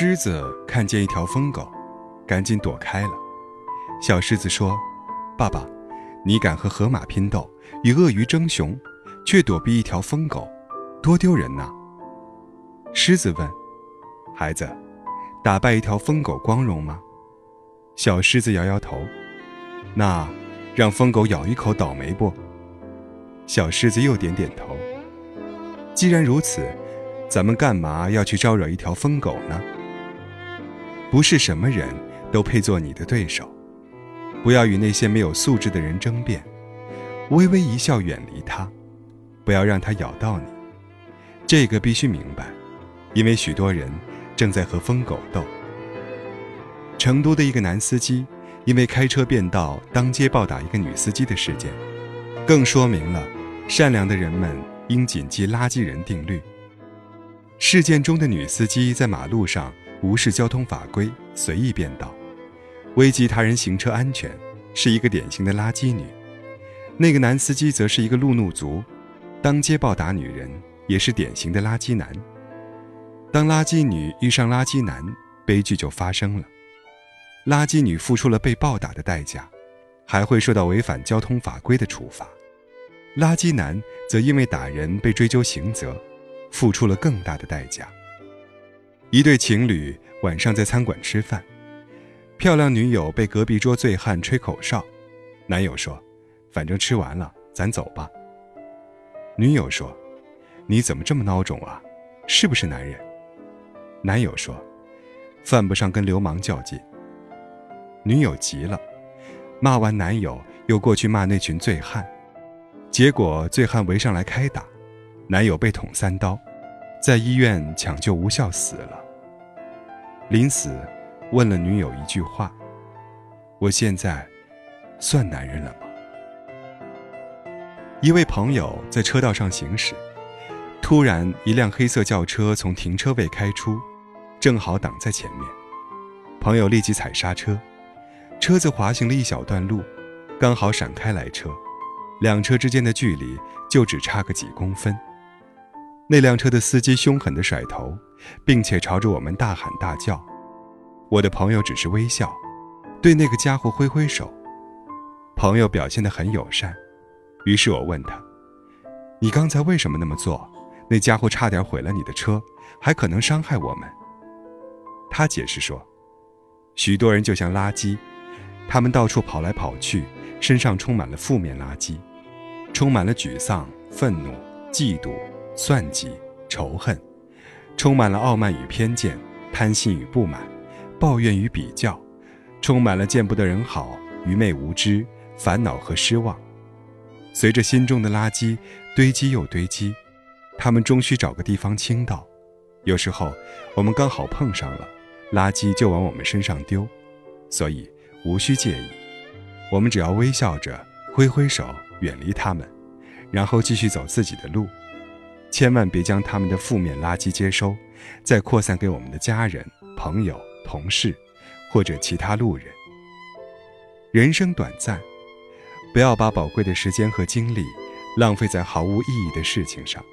狮子看见一条疯狗，赶紧躲开了。小狮子说：“爸爸，你敢和河马拼斗，与鳄鱼争雄，却躲避一条疯狗，多丢人呐！”狮子问：“孩子，打败一条疯狗光荣吗？”小狮子摇摇头：“那，让疯狗咬一口倒霉不？”小狮子又点点头。既然如此，咱们干嘛要去招惹一条疯狗呢？不是什么人都配做你的对手，不要与那些没有素质的人争辩，微微一笑，远离他，不要让他咬到你。这个必须明白，因为许多人正在和疯狗斗。成都的一个男司机因为开车变道，当街暴打一个女司机的事件，更说明了善良的人们应谨记“垃圾人”定律。事件中的女司机在马路上。无视交通法规，随意变道，危及他人行车安全，是一个典型的垃圾女。那个男司机则是一个路怒族，当街暴打女人，也是典型的垃圾男。当垃圾女遇上垃圾男，悲剧就发生了。垃圾女付出了被暴打的代价，还会受到违反交通法规的处罚。垃圾男则因为打人被追究刑责，付出了更大的代价。一对情侣晚上在餐馆吃饭，漂亮女友被隔壁桌醉汉吹口哨，男友说：“反正吃完了，咱走吧。”女友说：“你怎么这么孬种啊？是不是男人？”男友说：“犯不上跟流氓较劲。”女友急了，骂完男友又过去骂那群醉汉，结果醉汉围上来开打，男友被捅三刀。在医院抢救无效死了。临死，问了女友一句话：“我现在算男人了吗？”一位朋友在车道上行驶，突然一辆黑色轿车从停车位开出，正好挡在前面。朋友立即踩刹车，车子滑行了一小段路，刚好闪开来车，两车之间的距离就只差个几公分。那辆车的司机凶狠地甩头，并且朝着我们大喊大叫。我的朋友只是微笑，对那个家伙挥挥手。朋友表现得很友善，于是我问他：“你刚才为什么那么做？那家伙差点毁了你的车，还可能伤害我们。”他解释说：“许多人就像垃圾，他们到处跑来跑去，身上充满了负面垃圾，充满了沮丧、愤怒、嫉妒。”算计、仇恨，充满了傲慢与偏见，贪心与不满，抱怨与比较，充满了见不得人好、愚昧无知、烦恼和失望。随着心中的垃圾堆积又堆积，他们终需找个地方倾倒。有时候，我们刚好碰上了，垃圾就往我们身上丢，所以无需介意。我们只要微笑着挥挥手，远离他们，然后继续走自己的路。千万别将他们的负面垃圾接收，再扩散给我们的家人、朋友、同事，或者其他路人。人生短暂，不要把宝贵的时间和精力浪费在毫无意义的事情上。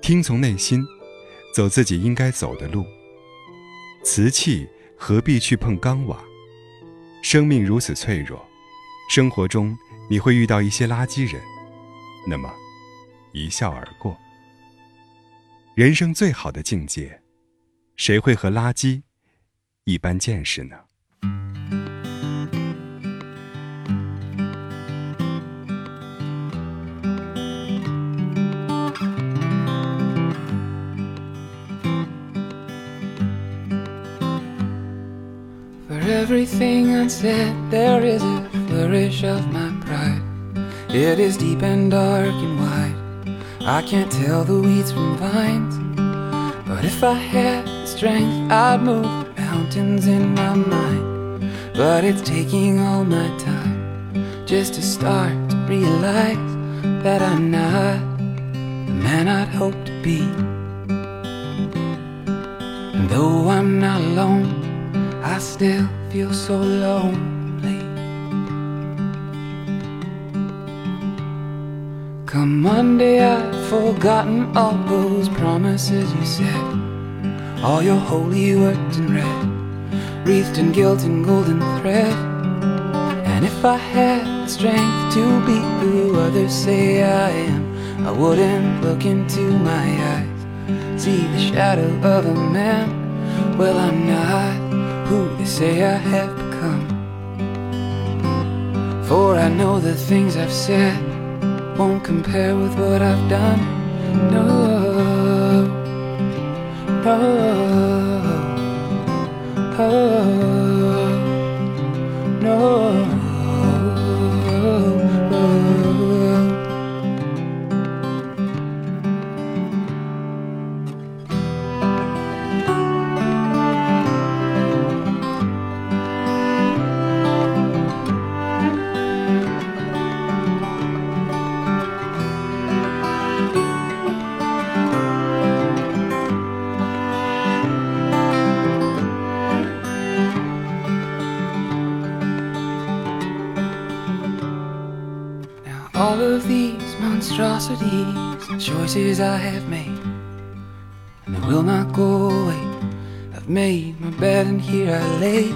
听从内心，走自己应该走的路。瓷器何必去碰钢瓦？生命如此脆弱，生活中你会遇到一些垃圾人，那么。一笑而过。人生最好的境界，谁会和垃圾一般见识呢？For everything unsaid, there is a flourish of my pride. It is deep and dark and wide. I can't tell the weeds from vines. But if I had the strength, I'd move mountains in my mind. But it's taking all my time just to start to realize that I'm not the man I'd hoped to be. And though I'm not alone, I still feel so alone. Come Monday, I've forgotten all those promises you said. all your holy words in red, wreathed in guilt and golden thread. And if I had the strength to be who others say I am, I wouldn't look into my eyes, see the shadow of a man. Well, I'm not who they say I have become. For I know the things I've said won't compare with what I've done. No, no, all of these monstrosities choices I have made, and they will not go away. I've made my bed and here I lay.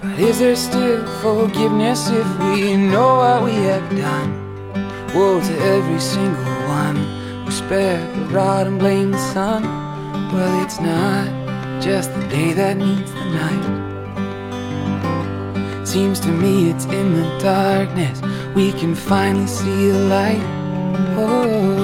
But is there still forgiveness if we know what we have done? Woe to every single one who spared the rod and blamed the sun. Well, it's not just the day that needs the night. Seems to me it's in the darkness we can finally see a light. Oh.